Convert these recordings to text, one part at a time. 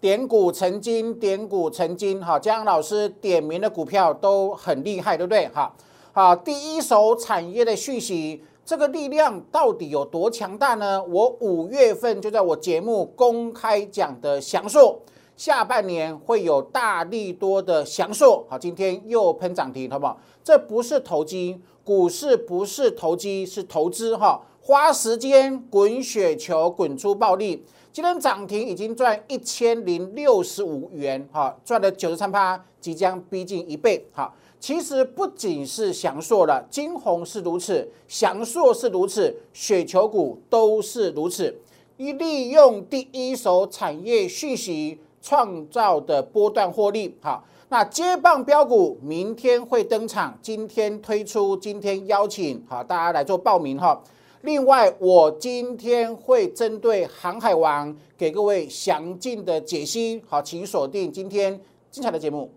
点股成金，点股成金，哈，江老师点名的股票都很厉害，对不对？哈，好，第一手产业的讯息，这个力量到底有多强大呢？我五月份就在我节目公开讲的详述，下半年会有大力多的详述，好，今天又喷涨停，好不好？这不是投机，股市不是投机，是投资，哈。花时间滚雪球，滚出暴利。今天涨停已经赚一千零六十五元，哈，赚了九十三趴，即将逼近一倍，哈。其实不仅是翔硕了，金红是如此，翔硕是如此，雪球股都是如此。一利用第一手产业讯息创造的波段获利，好，那接棒标股明天会登场，今天推出，今天邀请，好，大家来做报名，哈。另外，我今天会针对航海王给各位详尽的解析。好，请锁定今天精彩的节目。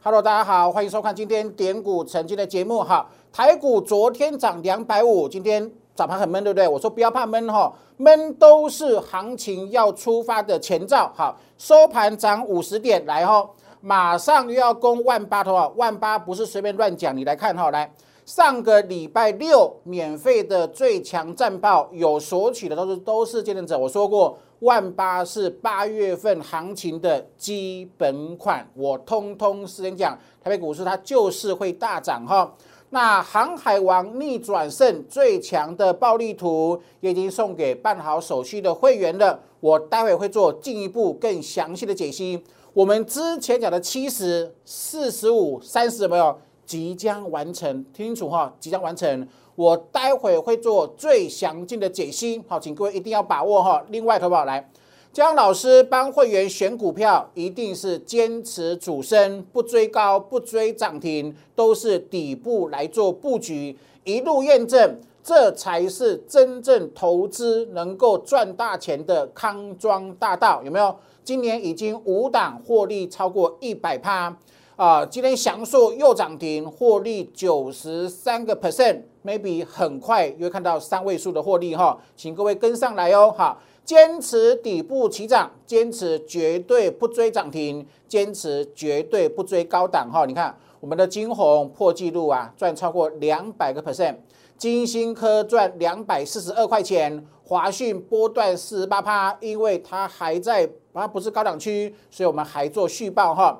Hello，大家好，欢迎收看今天点股成金的节目。哈，台股昨天涨两百五，今天。早盘很闷，对不对？我说不要怕闷哈，闷都是行情要出发的前兆。好，收盘涨五十点，来哈，马上又要攻万八的话，万八不是随便乱讲。你来看哈，来上个礼拜六免费的最强战报有索取的都是都是见证者。我说过，万八是八月份行情的基本款，我通通时间讲，台北股市它就是会大涨哈。那航海王逆转胜最强的暴力图也已经送给办好手续的会员了，我待会会做进一步更详细的解析。我们之前讲的七十四十五三十有没有即将完成？听清楚哈，即将完成。我待会会做最详尽的解析，好，请各位一定要把握哈。另外，投保来。江老师帮会员选股票，一定是坚持主升，不追高，不追涨停，都是底部来做布局，一路验证，这才是真正投资能够赚大钱的康庄大道，有没有？今年已经五档获利超过一百趴啊！今天翔硕又涨停，获利九十三个 percent，maybe 很快又会看到三位数的获利哈，请各位跟上来哦，好。坚持底部起涨，坚持绝对不追涨停，坚持绝对不追高档哈。你看我们的金红破纪录啊，赚超过两百个 percent，金星科赚两百四十二块钱，华讯波段四十八趴，因为它还在它不是高档区，所以我们还做续报哈。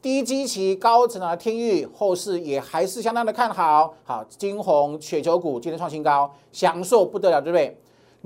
低基期高成长的天域后市也还是相当的看好，好金红雪球股今天创新高，享受不得了，对不对？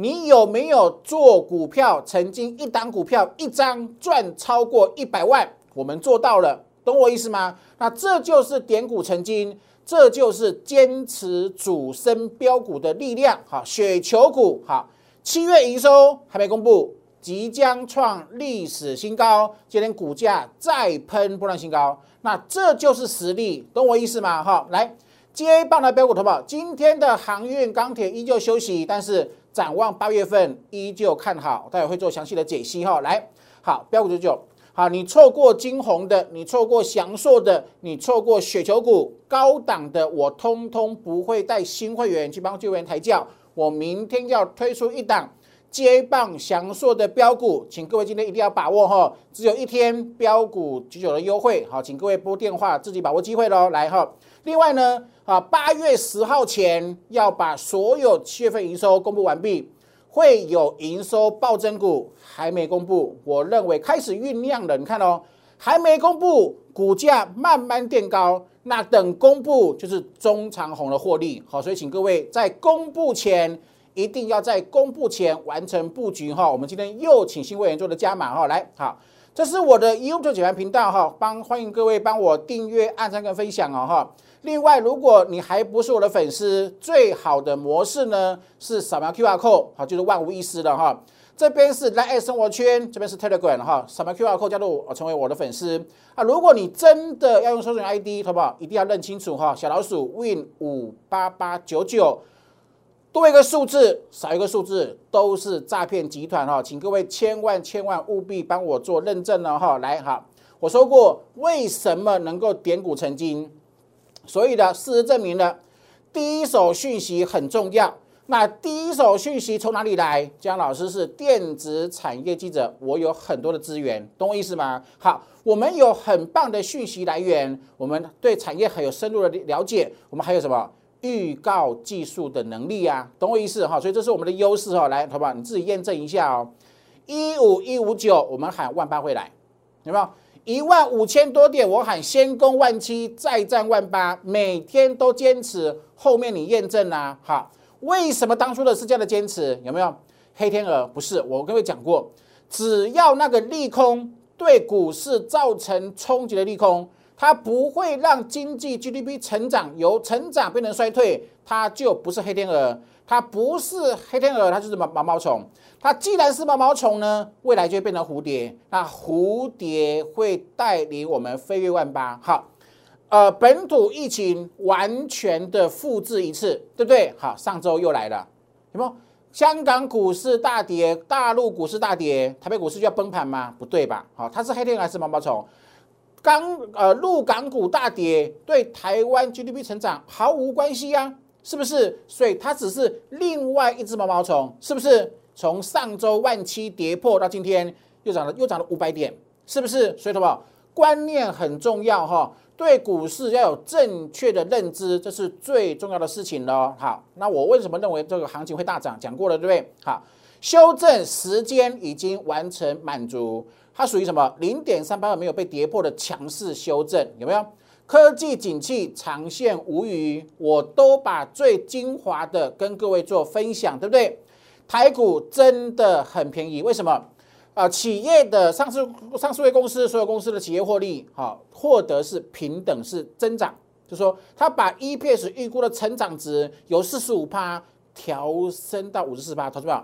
你有没有做股票？曾经一档股票一张赚超过一百万，我们做到了，懂我意思吗？那这就是点股成金，这就是坚持主升标股的力量。好，雪球股好，七月营收还没公布，即将创历史新高，今天股价再喷波浪新高，那这就是实力，懂我意思吗？哈，来接棒的标股投保，今天的航运钢铁依旧休息，但是。展望八月份依旧看好，待会会做详细的解析哈。来，好标股九九，好，你错过金红的，你错过祥硕的，你错过雪球股高档的，我通通不会带新会员去帮旧会员抬轿。我明天要推出一档接棒祥硕的标股，请各位今天一定要把握哈，只有一天标股九九的优惠，好，请各位拨电话自己把握机会喽。来哈，另外呢。啊，八月十号前要把所有七月份营收公布完毕，会有营收暴增股还没公布，我认为开始酝酿了。你看哦，还没公布，股价慢慢垫高，那等公布就是中长红的获利。好，所以请各位在公布前一定要在公布前完成布局哈。我们今天又请新会员做的加码哈，来好，这是我的 YouTube 解盘频道哈，帮欢迎各位帮我订阅、按赞跟分享哦哈。另外，如果你还不是我的粉丝，最好的模式呢是扫描 QR code，好，就是万无一失的哈。这边是 Line 生活圈，这边是 Telegram 哈，扫描 QR code 加入成为我的粉丝啊。如果你真的要用搜索 ID，好不好？一定要认清楚哈，小老鼠 Win 五八八九九多一个数字，少一个数字，都是诈骗集团哈，请各位千万千万务必帮我做认证了哈。来哈，我说过为什么能够点股成金，所以呢，事实证明呢第一手讯息很重要。那第一手讯息从哪里来？江老师是电子产业记者，我有很多的资源，懂我意思吗？好，我们有很棒的讯息来源，我们对产业很有深入的了解，我们还有什么预告技术的能力啊？懂我意思哈？所以这是我们的优势哈。来，好不好？你自己验证一下哦。一五一五九，我们喊万八会来，有没有？一万五千多点，我喊先攻万七，再战万八，每天都坚持，后面你验证啊，好。为什么当初的是这样的坚持？有没有黑天鹅？不是，我跟各位讲过，只要那个利空对股市造成冲击的利空，它不会让经济 GDP 成长由成长变成衰退，它就不是黑天鹅。它不是黑天鹅，它就是毛毛毛虫。它既然是毛毛虫呢，未来就会变成蝴蝶。那蝴蝶会带领我们飞跃万八。好。呃，本土疫情完全的复制一次，对不对？好，上周又来了，有没有？香港股市大跌，大陆股市大跌，台北股市就要崩盘吗？不对吧？好，它是黑天鹅还是毛毛虫？港呃，陆港股大跌，对台湾 GDP 成长毫无关系呀，是不是？所以它只是另外一只毛毛虫，是不是？从上周万七跌破到今天又涨了，又涨了五百点，是不是？所以什么？观念很重要哈。对股市要有正确的认知，这是最重要的事情喽。好，那我为什么认为这个行情会大涨？讲过了，对不对？好，修正时间已经完成满足，它属于什么？零点三八二没有被跌破的强势修正，有没有？科技景气长线无虞，我都把最精华的跟各位做分享，对不对？台股真的很便宜，为什么？啊，企业的上市上市公司，所有公司的企业获利，好，获得是平等是增长，就说他把 EPS 预估的成长值由四十五趴调升到五十四趴，同志们，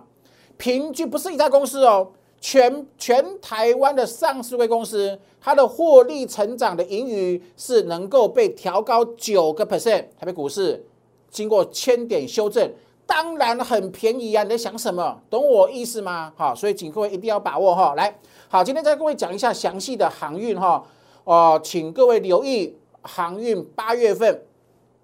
平均不是一家公司哦，全全台湾的上市公司，它的获利成长的盈余是能够被调高九个 percent，台北股市经过千点修正。当然很便宜啊！你在想什么？懂我意思吗？好，所以请各位一定要把握哈。来，好，今天再各位讲一下详细的航运哈。哦，请各位留意航运八月份，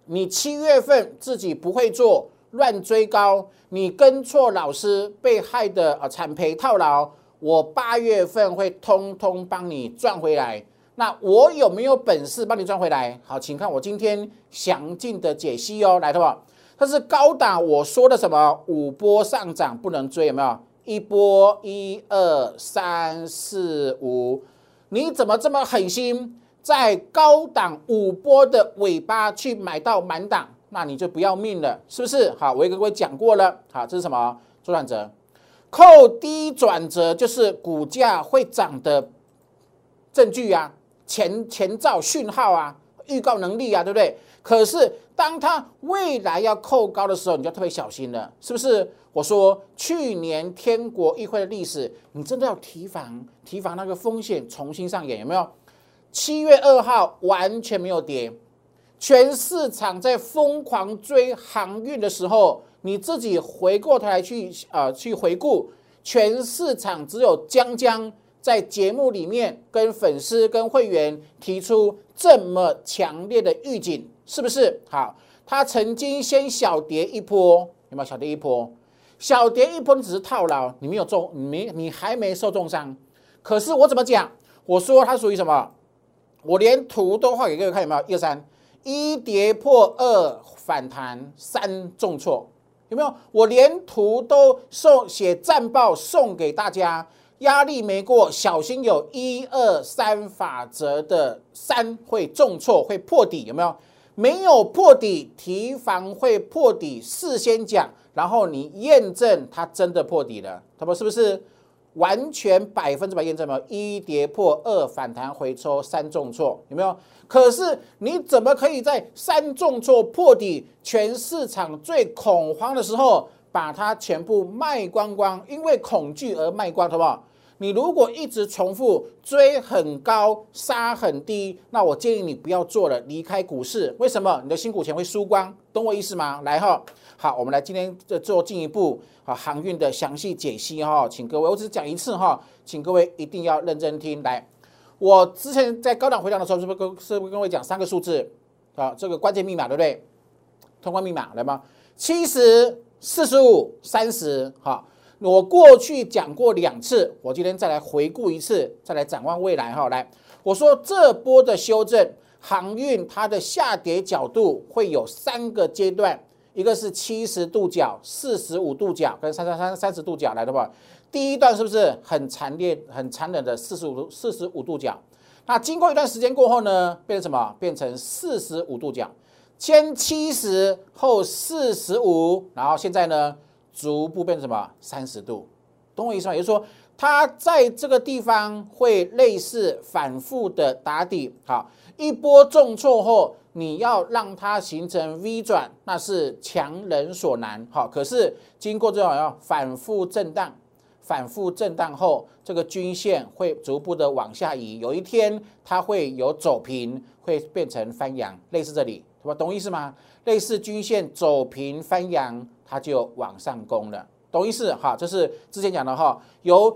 你七月份自己不会做，乱追高，你跟错老师被害的啊惨赔套牢，我八月份会通通帮你赚回来。那我有没有本事帮你赚回来？好，请看我今天详尽的解析哦。来，好不好？它是高档，我说的什么五波上涨不能追，有没有？一波一二三四五，你怎么这么狠心，在高档五波的尾巴去买到满档，那你就不要命了，是不是？好，我也跟各位讲过了，好，这是什么？做转折，扣低转折就是股价会涨的证据啊，前前兆讯号啊，预告能力啊，对不对？可是，当它未来要扣高的时候，你就特别小心了，是不是？我说去年天国议会的历史，你真的要提防，提防那个风险重新上演，有没有？七月二号完全没有跌，全市场在疯狂追航运的时候，你自己回过头来去啊去回顾，全市场只有江江。在节目里面跟粉丝、跟会员提出这么强烈的预警，是不是？好，他曾经先小跌一波，有没有小跌一波？小跌一波，只是套牢，你没有中，你没，你还没受重伤。可是我怎么讲？我说它属于什么？我连图都画给各位看，有没有？一二三，一跌破，二反弹，三重挫，有没有？我连图都送写战报送给大家。压力没过，小心有一二三法则的三会重挫，会破底，有没有？没有破底，提防会破底。事先讲，然后你验证它真的破底了，他们是不是完全百分之百验证吗？一跌破，二反弹回抽，三重挫，有没有？可是你怎么可以在三重挫破底，全市场最恐慌的时候，把它全部卖光光？因为恐惧而卖光，好不好？你如果一直重复追很高杀很低，那我建议你不要做了，离开股市。为什么？你的辛苦钱会输光，懂我意思吗？来哈，好，我们来今天做进一步啊航运的详细解析哈，请各位，我只讲一次哈，请各位一定要认真听。来，我之前在高档回档的时候，是不是跟是不是跟各位讲三个数字啊？这个关键密码对不对？通关密码来吗？七十四十五三十哈。我过去讲过两次，我今天再来回顾一次，再来展望未来哈。来，我说这波的修正，航运它的下跌角度会有三个阶段，一个是七十度角、四十五度角跟三三三三十度角来的吧。第一段是不是很惨烈、很残忍的四十五度四十五度角？那经过一段时间过后呢，变成什么？变成四十五度角，先七十后四十五，然后现在呢？逐步变成什么？三十度，懂我意思吗？也就是说，它在这个地方会类似反复的打底，好，一波重挫后，你要让它形成 V 转，那是强人所难，好。可是经过这种要反复震荡，反复震荡后，这个均线会逐步的往下移，有一天它会有走平，会变成翻阳，类似这里，懂懂意思吗？类似均线走平翻阳。它就往上攻了，懂意思哈？这是之前讲的哈，由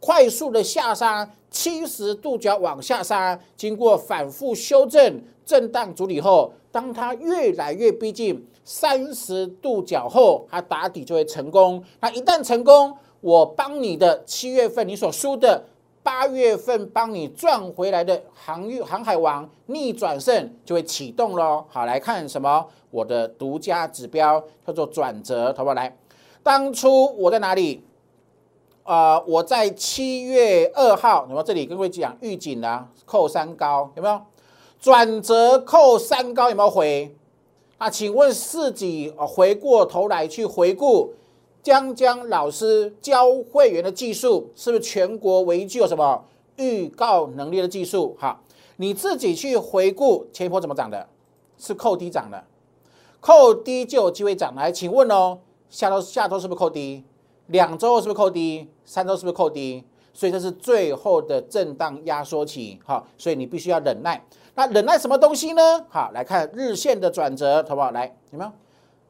快速的下杀，七十度角往下杀，经过反复修正、震荡处理后，当它越来越逼近三十度角后，它打底就会成功。那一旦成功，我帮你的七月份你所输的。八月份帮你赚回来的航运航海王逆转胜就会启动喽。好，来看什么？我的独家指标叫做转折，好不好？来，当初我在哪里？啊，我在七月二号，有没有？这里跟各位讲预警啊，扣三高有没有？转折扣三高有没有回？啊，请问自己回过头来去回顾。江江老师教会员的技术是不是全国唯一具有什么预告能力的技术？好，你自己去回顾前一波怎么涨的，是扣低涨的，扣低就有机会涨。来，请问哦，下周下周是不是扣低？两周是不是扣低？三周是不是扣低？所以这是最后的震荡压缩期，好，所以你必须要忍耐。那忍耐什么东西呢？好，来看日线的转折，好不好？来，有没有？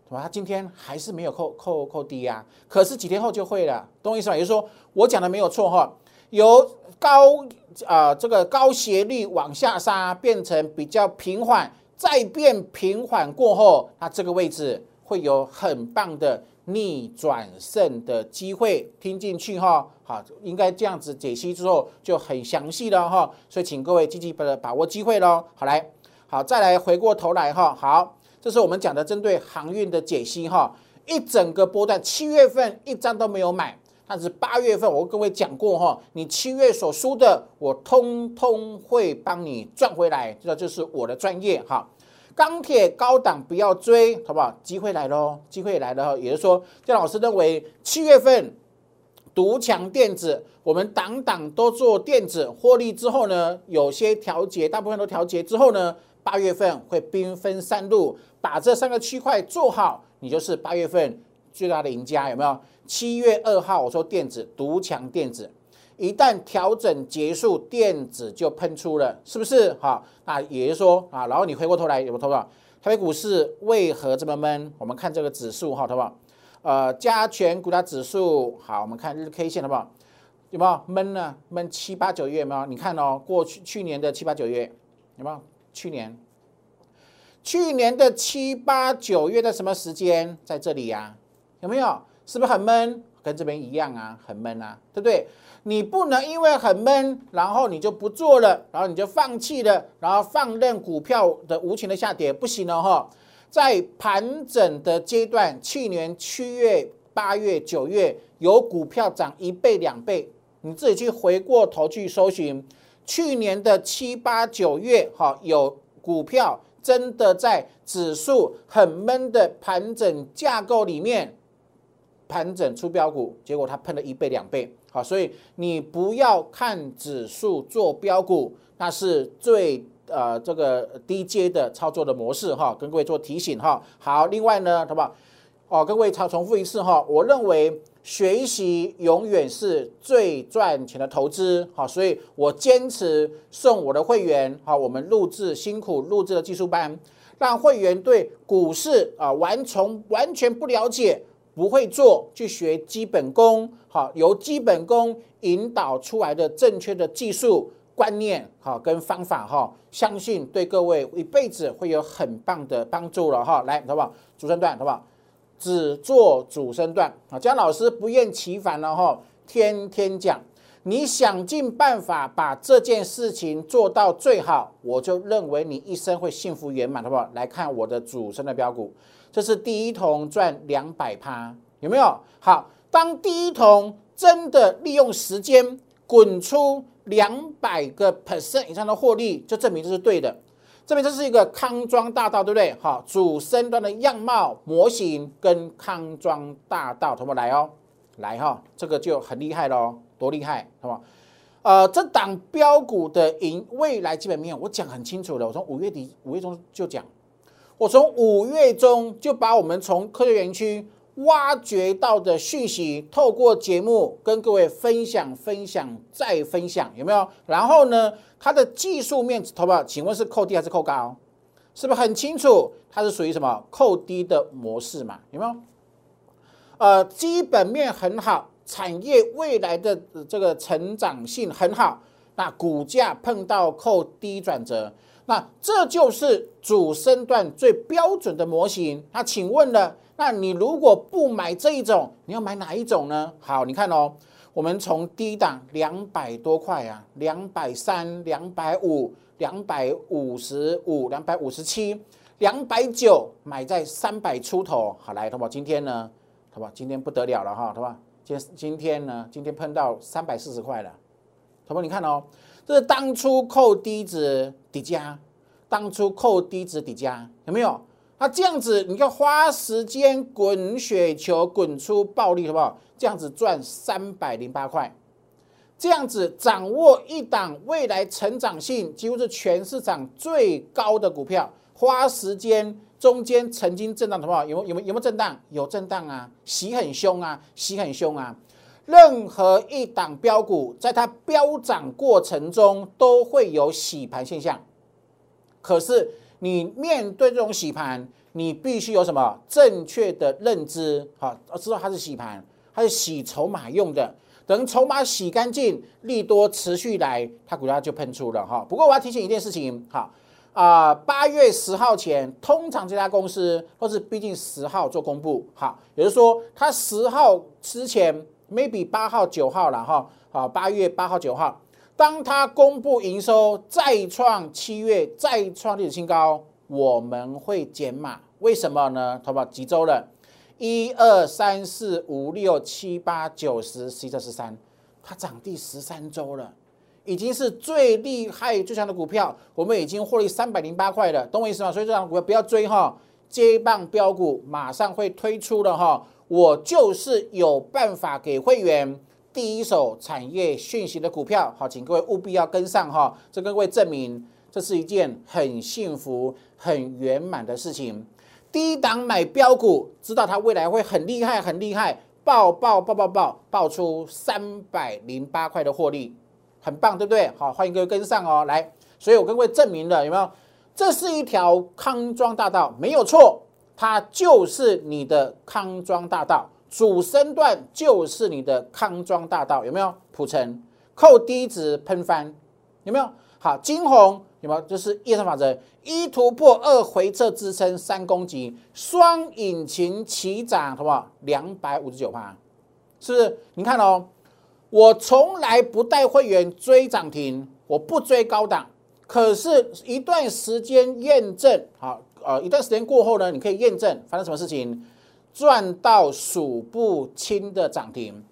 是吧？它今天还是没有扣扣扣低呀，可是几天后就会了，懂我意思吧？也就是说，我讲的没有错哈，由高啊这个高斜率往下杀，变成比较平缓，再变平缓过后，那这个位置会有很棒的逆转胜的机会，听进去哈，好，应该这样子解析之后就很详细了哈，所以请各位积极的把握机会喽。好来，好再来回过头来哈，好。这是我们讲的针对航运的解析哈，一整个波段，七月份一张都没有买，但是八月份我跟各位讲过哈，你七月所输的，我通通会帮你赚回来，这就是我的专业哈。钢铁高档不要追，好不好？机会来喽，机会来了哈，也就是说，姜老师认为七月份独强电子，我们档档都做电子获利之后呢，有些调节，大部分都调节之后呢，八月份会兵分三路。把这三个区块做好，你就是八月份最大的赢家，有没有？七月二号我说电子独强电子，一旦调整结束，电子就喷出了，是不是？好，那也就是说啊，然后你回过头来有没有投到台北股市为何这么闷？我们看这个指数哈，好不好？呃，加权股价指数好，我们看日 K 线好不好？有没有闷呢？闷七八九月有没有？你看哦，过去去年的七八九月有没有？去年。去年的七八九月的什么时间在这里呀？有没有？是不是很闷？跟这边一样啊，很闷啊，对不对？你不能因为很闷，然后你就不做了，然后你就放弃了，然后放任股票的无情的下跌，不行了哈。在盘整的阶段，去年七月、八月、九月有股票涨一倍、两倍，你自己去回过头去搜寻，去年的七八九月哈有股票。真的在指数很闷的盘整架构里面盘整出标股，结果它喷了一倍两倍，好，所以你不要看指数做标股，那是最呃这个低阶的操作的模式哈，跟各位做提醒哈。好，另外呢，好不好？哦，各位重重复一次哈，我认为学习永远是最赚钱的投资，好，所以我坚持送我的会员，好，我们录制辛苦录制的技术班，让会员对股市啊完从完全不了解、不会做，去学基本功，好，由基本功引导出来的正确的技术观念，好，跟方法哈，相信对各位一辈子会有很棒的帮助了哈。来，好不好？主升段，好不好？只做主升段啊！姜老师不厌其烦了哈，天天讲，你想尽办法把这件事情做到最好，我就认为你一生会幸福圆满，好不好？来看我的主升的标股，这是第一桶赚两百趴，有没有？好，当第一桶真的利用时间滚出两百个 percent 以上的获利，就证明这是对的。这边这是一个康庄大道，对不对？好，主升段的样貌模型跟康庄大道同不来哦？来哈，这个就很厉害喽，多厉害，好不呃，这档标股的营未来基本面，我讲很清楚了。我从五月底、五月中就讲，我从五月中就把我们从科学园区。挖掘到的讯息，透过节目跟各位分享、分享再分享，有没有？然后呢，它的技术面，投保，请问是扣低还是扣高？是不是很清楚？它是属于什么扣低的模式嘛？有没有？呃，基本面很好，产业未来的这个成长性很好，那股价碰到扣低转折，那这就是主升段最标准的模型。那请问了？那你如果不买这一种，你要买哪一种呢？好，你看哦，我们从低档两百多块啊，两百三、两百五、两百五十五、两百五十七、两百九，买在三百出头。好，来，淘宝？今天呢，好不好？今天不得了了哈，好不好？今今天呢，今天碰到三百四十块了，好不好？你看哦，这是当初扣低值底价，当初扣低值底价，有没有？那这样子，你要花时间滚雪球，滚出暴利，好不好？这样子赚三百零八块，这样子掌握一档未来成长性几乎是全市场最高的股票，花时间中间曾经震荡，好不好？有有没有没有震荡？有震荡啊，洗很凶啊，洗很凶啊。任何一档标股，在它飙涨过程中都会有洗盘现象，可是。你面对这种洗盘，你必须有什么正确的认知？好，知道它是洗盘，它是洗筹码用的。等筹码洗干净，利多持续来，它股价就喷出了哈。不过我要提醒一件事情，哈啊，八月十号前，通常这家公司或是毕竟十号做公布，哈，也就是说它十号之前，maybe 八号九号了哈，好，八月八号九号。当它公布营收再创七月再创历史新高，我们会减码。为什么呢？投保几周了？一二三四五六七八九十十一十三，它涨第十三周了，已经是最厉害最强的股票。我们已经获利三百零八块了，懂我意思吗？所以这张股票不要追哈，接棒标股马上会推出了哈。我就是有办法给会员。第一手产业讯息的股票，好，请各位务必要跟上哈。这跟各位证明，这是一件很幸福、很圆满的事情。第一档买标股，知道它未来会很厉害、很厉害，爆爆爆爆爆，爆出三百零八块的获利，很棒，对不对？好，欢迎各位跟上哦。来，所以我跟各位证明了，有没有？这是一条康庄大道，没有错，它就是你的康庄大道。主升段就是你的康庄大道，有没有？普成扣低值喷翻，有没有？好，金红有没有？就是夜生法则，一突破，二回撤支撑，三攻击，双引擎齐涨，好不好？两百五十九趴，是不是？你看哦，我从来不带会员追涨停，我不追高档，可是一段时间验证，好，呃，一段时间过后呢，你可以验证发生什么事情。赚到数不清的涨停，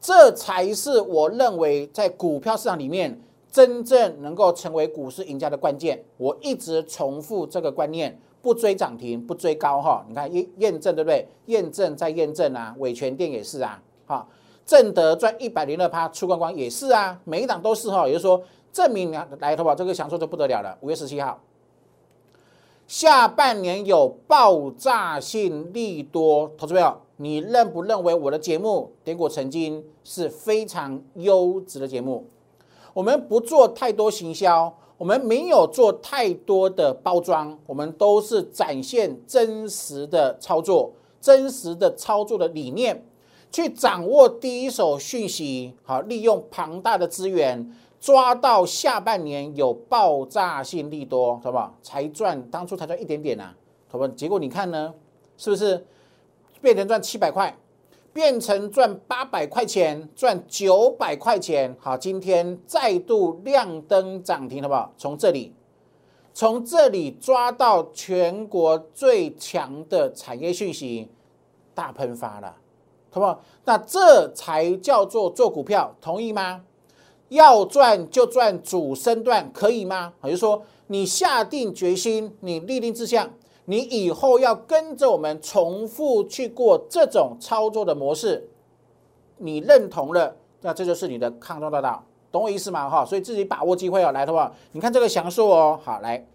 这才是我认为在股票市场里面真正能够成为股市赢家的关键。我一直重复这个观念：不追涨停，不追高哈。你看验验证对不对？验证再验证啊，伟全店也是啊，哈，正德赚一百零二趴出光光也是啊，每一档都是哈。也就是说，证明来投保，这个享受就不得了了。五月十七号。下半年有爆炸性利多，投资朋友，你认不认为我的节目点股曾经是非常优质的节目？我们不做太多行销，我们没有做太多的包装，我们都是展现真实的操作、真实的操作的理念，去掌握第一手讯息，好，利用庞大的资源。抓到下半年有爆炸性利多，好不好？才赚当初才赚一点点呐，好不好？结果你看呢，是不是变成赚七百块，变成赚八百块钱，赚九百块钱？好，今天再度亮灯涨停，好不好？从这里，从这里抓到全国最强的产业讯息，大喷发了，好不好？那这才叫做做股票，同意吗？要赚就赚主升段，可以吗？也就是说，你下定决心，你立定志向，你以后要跟着我们重复去过这种操作的模式，你认同了，那这就是你的抗中大道，懂我意思吗？哈，所以自己把握机会哦，来的话，你看这个详述哦，好来，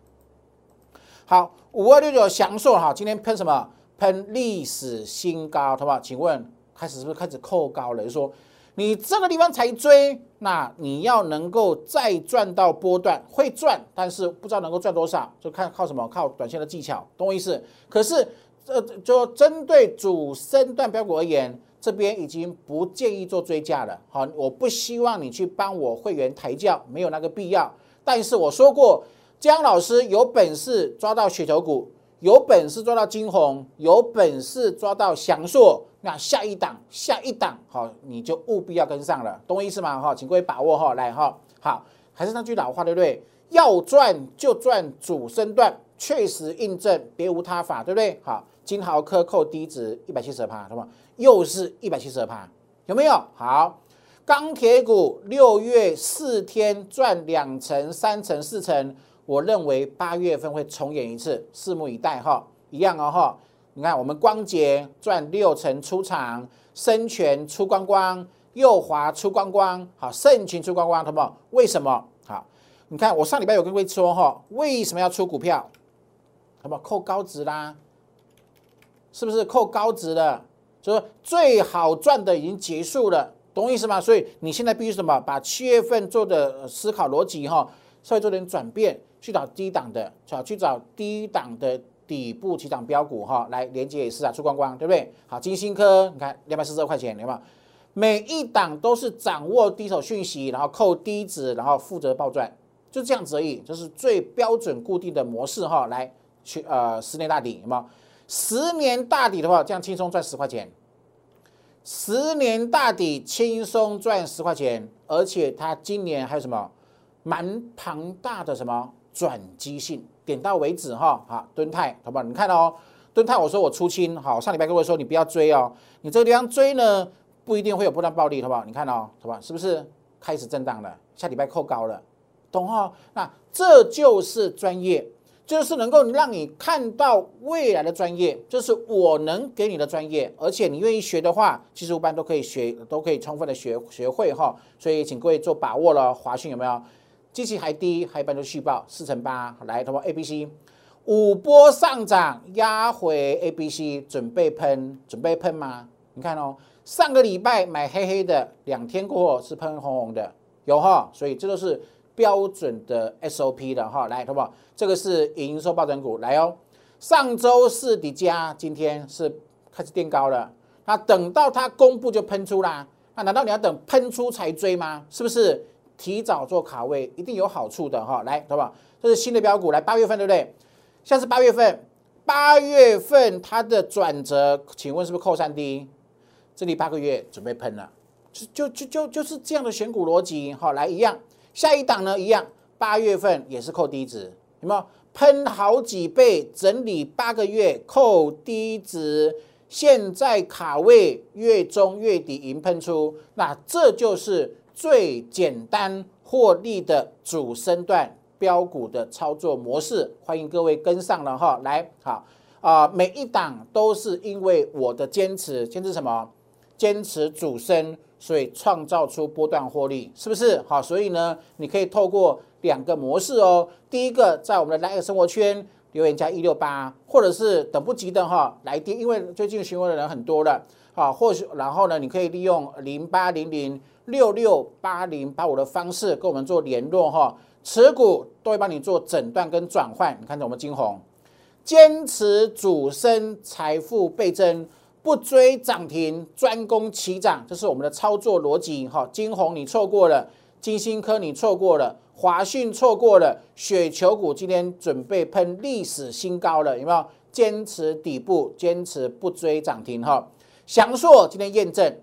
好五二六九详述哈，今天喷什么？喷历史新高，好不好？请问开始是不是开始扣高了？就说。你这个地方才追，那你要能够再赚到波段，会赚，但是不知道能够赚多少，就看靠什么，靠短线的技巧，懂我意思？可是，呃，就针对主升段标股而言，这边已经不建议做追加了。好，我不希望你去帮我会员抬轿，没有那个必要。但是我说过，姜老师有本事抓到雪球股，有本事抓到金红，有本事抓到祥硕。那下一档，下一档，好，你就务必要跟上了，懂我意思吗？哈，请各位把握哈，来哈，好，还是那句老话，对不对？要赚就赚主升段，确实印证，别无他法，对不对？好，金豪克扣低值一百七十二趴，对吗？又是一百七十二趴，有没有？好，钢铁股六月四天赚两成、三成、四成，我认为八月份会重演一次，拭目以待哈，一样哦哈。你看，我们光捷赚六成出场，深全出光光，右华出光光，好，盛群出光光，好不好？为什么？好，你看我上礼拜有跟各位说哈，为什么要出股票？好不好？扣高值啦，是不是扣高值的？就是最好赚的已经结束了，懂我意思吗？所以你现在必须什么？把七月份做的思考逻辑哈，稍微做点转变，去找低档的，找去找低档的。底部起涨标股哈，来连接也是啊，出光光，对不对？好，金星科，你看两百四十二块钱，有没有？每一档都是掌握第一手讯息，然后扣低值，然后负责报赚，就这样子而已，这是最标准固定的模式哈。来，去呃十年大底，有没有？十年大底的话，这样轻松赚十块钱。十年大底轻松赚十块钱，而且它今年还有什么？蛮庞大的什么转机性？点到为止哈，好，敦泰，好不好？你看哦，敦泰，我说我出清，好，上礼拜各位说你不要追哦，你这个地方追呢，不一定会有波段暴利，好不好？你看哦，好吧，是不是开始震荡了？下礼拜扣高了，懂哈？那这就是专业，就是能够让你看到未来的专业，就是我能给你的专业，而且你愿意学的话，其实一般都可以学，都可以充分的学学会哈。所以请各位做把握了，华讯有没有？机器还低，还一般都续报四成八，来，同胞 A、B、C 五波上涨压回 A、B、C，准备喷，准备喷吗？你看哦，上个礼拜买黑黑的，两天过后是喷红红的，有哈，所以这都是标准的 SOP 的哈。来，同胞，这个是营收暴增股，来哦，上周四底加，今天是开始垫高了，那等到它公布就喷出啦，那难道你要等喷出才追吗？是不是？提早做卡位一定有好处的哈，来，好不好？这是新的标股，来八月份对不对？像是八月份，八月份它的转折，请问是不是扣三 D？这里八个月准备喷了，就就就就就是这样的选股逻辑，好，来一样，下一档呢一样，八月份也是扣低值，有没有？喷好几倍，整理八个月扣低值，现在卡位月中月底迎喷出，那这就是。最简单获利的主升段标股的操作模式，欢迎各位跟上了哈。来，好啊，每一档都是因为我的坚持，坚持什么？坚持主升，所以创造出波段获利，是不是？好，所以呢，你可以透过两个模式哦。第一个，在我们的来个生活圈留言加一六八，或者是等不及的哈来电，因为最近询问的人很多了，好，或许然后呢，你可以利用零八零零六六八零八五的方式跟我们做联络哈，持股都会帮你做诊断跟转换。你看着我们金红，坚持主升财富倍增，不追涨停，专攻起涨，这是我们的操作逻辑哈。金红你错过了，金星科你错过了。华讯错过了，雪球股今天准备喷历史新高了，有没有？坚持底部，坚持不追涨停哈。祥硕今天验证，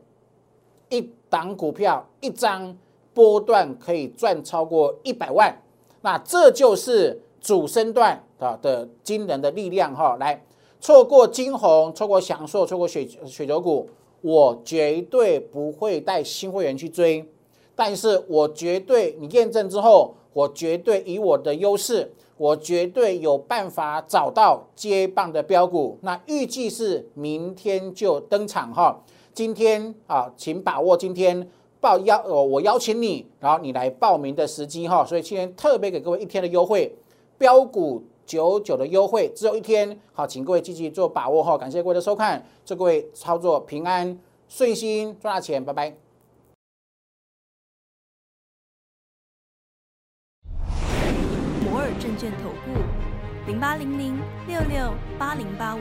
一档股票一张波段可以赚超过一百万，那这就是主升段啊的惊人的力量哈。来，错过金红，错过祥硕，错过雪雪球股，我绝对不会带新会员去追。但是我绝对，你验证之后，我绝对以我的优势，我绝对有办法找到接棒的标股。那预计是明天就登场哈。今天啊，请把握今天报邀我，我邀请你，然后你来报名的时机哈。所以今天特别给各位一天的优惠，标股九九的优惠只有一天，好，请各位积极做把握哈。感谢各位的收看，祝各位操作平安顺心，赚大钱，拜拜。摩尔证券投顾零八零零六六八零八五。